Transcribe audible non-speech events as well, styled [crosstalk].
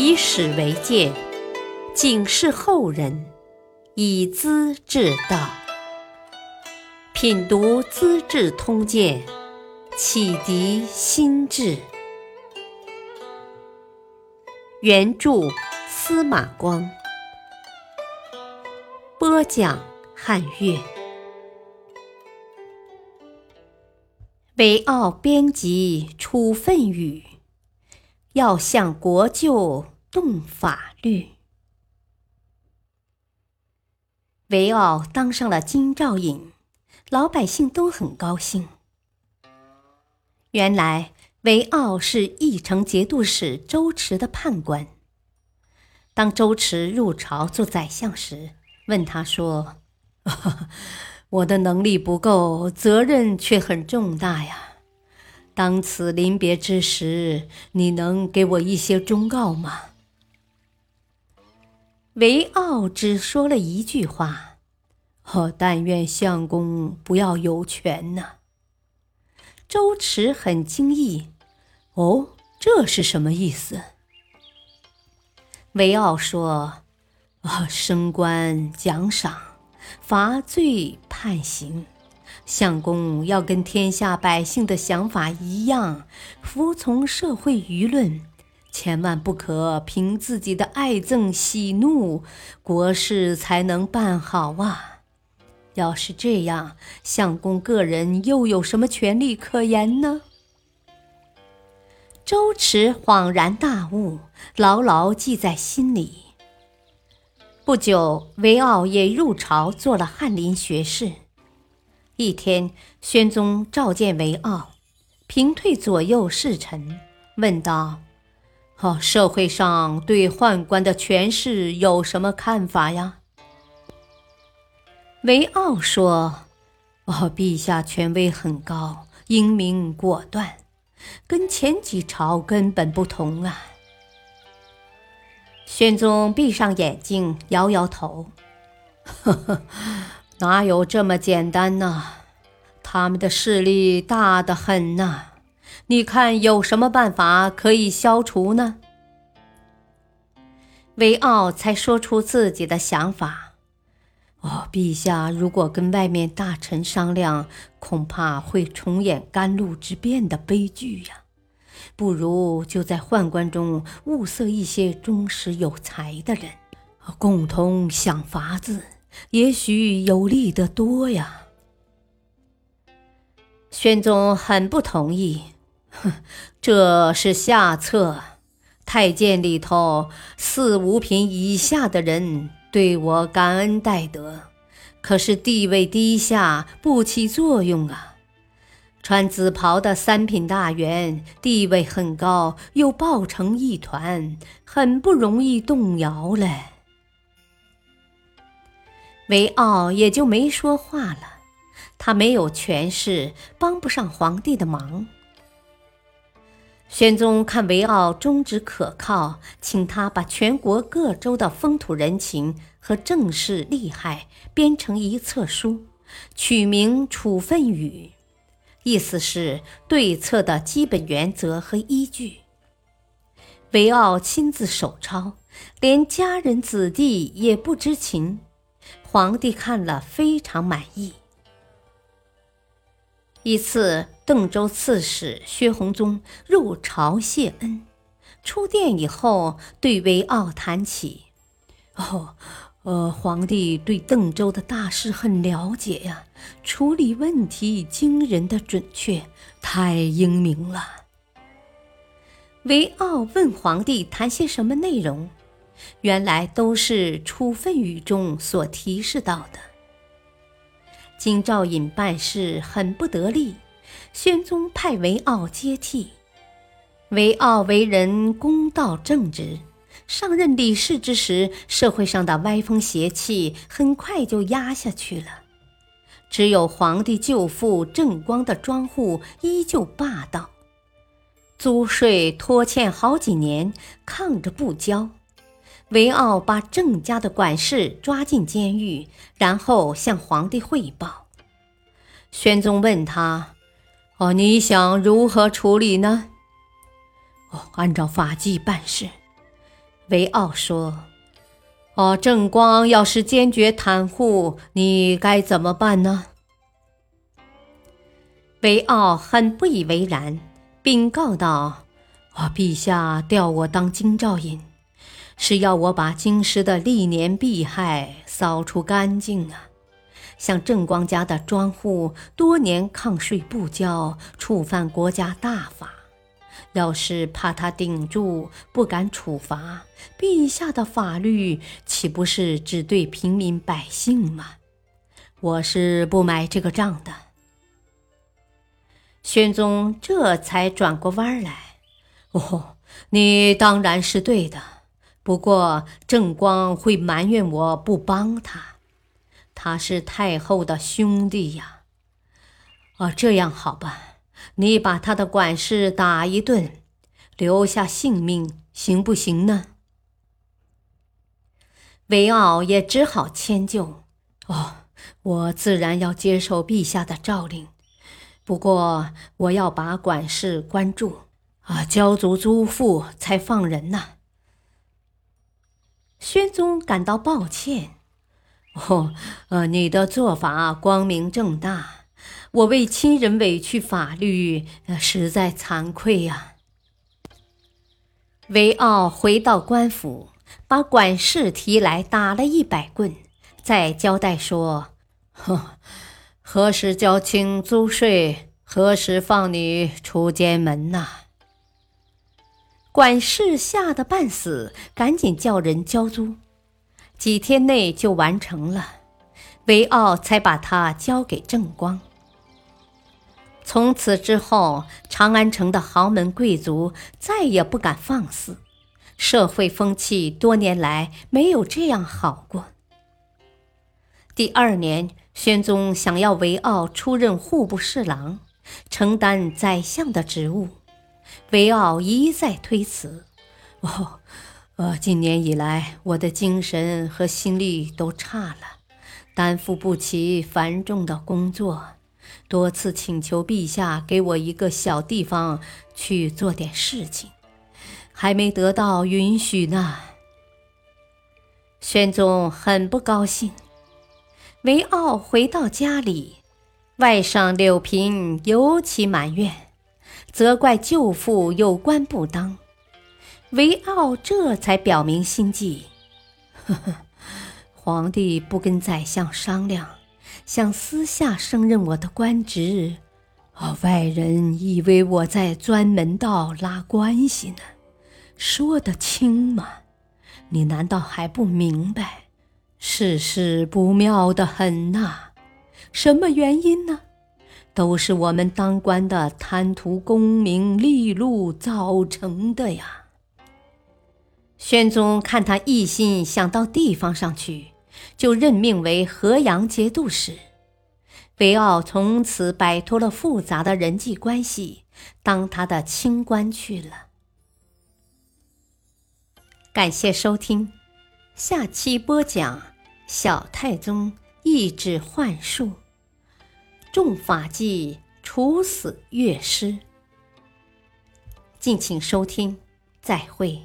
以史为鉴，警示后人，以资治道。品读《资治通鉴》，启迪心智。原著司马光，播讲汉乐。韦傲编辑楚奋语，要向国舅动法律。韦傲当上了京兆尹。老百姓都很高兴。原来韦傲是义城节度使周驰的判官。当周驰入朝做宰相时，问他说：“ [laughs] 我的能力不够，责任却很重大呀。当此临别之时，你能给我一些忠告吗？”韦傲只说了一句话。哦，但愿相公不要有权呐。周驰很惊异，哦，这是什么意思？韦傲说：“啊，升官奖赏，罚罪判刑，相公要跟天下百姓的想法一样，服从社会舆论，千万不可凭自己的爱憎喜怒，国事才能办好啊。”要是这样，相公个人又有什么权利可言呢？周驰恍然大悟，牢牢记在心里。不久，韦傲也入朝做了翰林学士。一天，宣宗召见韦傲，平退左右侍臣，问道：“哦，社会上对宦官的权势有什么看法呀？”韦傲说：“哦，陛下权威很高，英明果断，跟前几朝根本不同啊。”宣宗闭上眼睛，摇摇头：“呵呵，哪有这么简单呢？他们的势力大得很呐！你看有什么办法可以消除呢？”韦傲才说出自己的想法。哦，陛下，如果跟外面大臣商量，恐怕会重演甘露之变的悲剧呀。不如就在宦官中物色一些忠实有才的人，共同想法子，也许有利得多呀。宣宗很不同意，哼，这是下策。太监里头四五品以下的人。对我感恩戴德，可是地位低下，不起作用啊。穿紫袍的三品大员地位很高，又抱成一团，很不容易动摇嘞。韦傲也就没说话了，他没有权势，帮不上皇帝的忙。宣宗看韦傲忠直可靠，请他把全国各州的风土人情和政事利害编成一册书，取名《处分语》，意思是对策的基本原则和依据。韦傲亲自手抄，连家人子弟也不知情，皇帝看了非常满意。一次，邓州刺史薛弘宗入朝谢恩，出殿以后，对韦傲谈起：“哦，呃，皇帝对邓州的大事很了解呀，处理问题惊人的准确，太英明了。”韦傲问皇帝谈些什么内容，原来都是处分语中所提示到的。京兆尹办事很不得力，宣宗派韦傲接替。韦傲为人公道正直，上任理事之时，社会上的歪风邪气很快就压下去了。只有皇帝舅父郑光的庄户依旧霸道，租税拖欠好几年，抗着不交。韦傲把郑家的管事抓进监狱，然后向皇帝汇报。宣宗问他：“哦，你想如何处理呢？”“哦，按照法纪办事。”韦傲说：“哦，郑光要是坚决袒护，你该怎么办呢？”韦傲很不以为然，禀告道：“啊，陛下调我当京兆尹，是要我把京师的历年弊害扫除干净啊！像正光家的庄户多年抗税不交，触犯国家大法，要是怕他顶住，不敢处罚，陛下的法律岂不是只对平民百姓吗？我是不买这个账的。”宣宗这才转过弯来，哦，你当然是对的。不过正光会埋怨我不帮他，他是太后的兄弟呀。啊，这样好吧，你把他的管事打一顿，留下性命，行不行呢？韦傲也只好迁就。哦，我自然要接受陛下的诏令。不过，我要把管事关住，啊，交足租户才放人呐。宣宗感到抱歉，哦，呃，你的做法光明正大，我为亲人委屈法律，呃实在惭愧呀。韦傲回到官府，把管事提来打了一百棍，再交代说：“呵。”何时交清租税？何时放你出监门呐？管事吓得半死，赶紧叫人交租。几天内就完成了，韦傲才把他交给正光。从此之后，长安城的豪门贵族再也不敢放肆，社会风气多年来没有这样好过。第二年。宣宗想要韦傲出任户部侍郎，承担宰相的职务，韦傲一再推辞。哦，呃，今年以来，我的精神和心力都差了，担负不起繁重的工作，多次请求陛下给我一个小地方去做点事情，还没得到允许呢。宣宗很不高兴。韦傲回到家里，外甥柳平尤其埋怨，责怪舅父有官不当。韦傲这才表明心迹：“呵呵，皇帝不跟宰相商量，想私下升任我的官职，哦，外人以为我在钻门道拉关系呢，说得清吗？你难道还不明白？”世事不妙的很呐，什么原因呢？都是我们当官的贪图功名利禄造成的呀。宣宗看他一心想到地方上去，就任命为河阳节度使。韦傲从此摆脱了复杂的人际关系，当他的清官去了。感谢收听。下期播讲小太宗一指幻术，重法纪处死乐师。敬请收听，再会。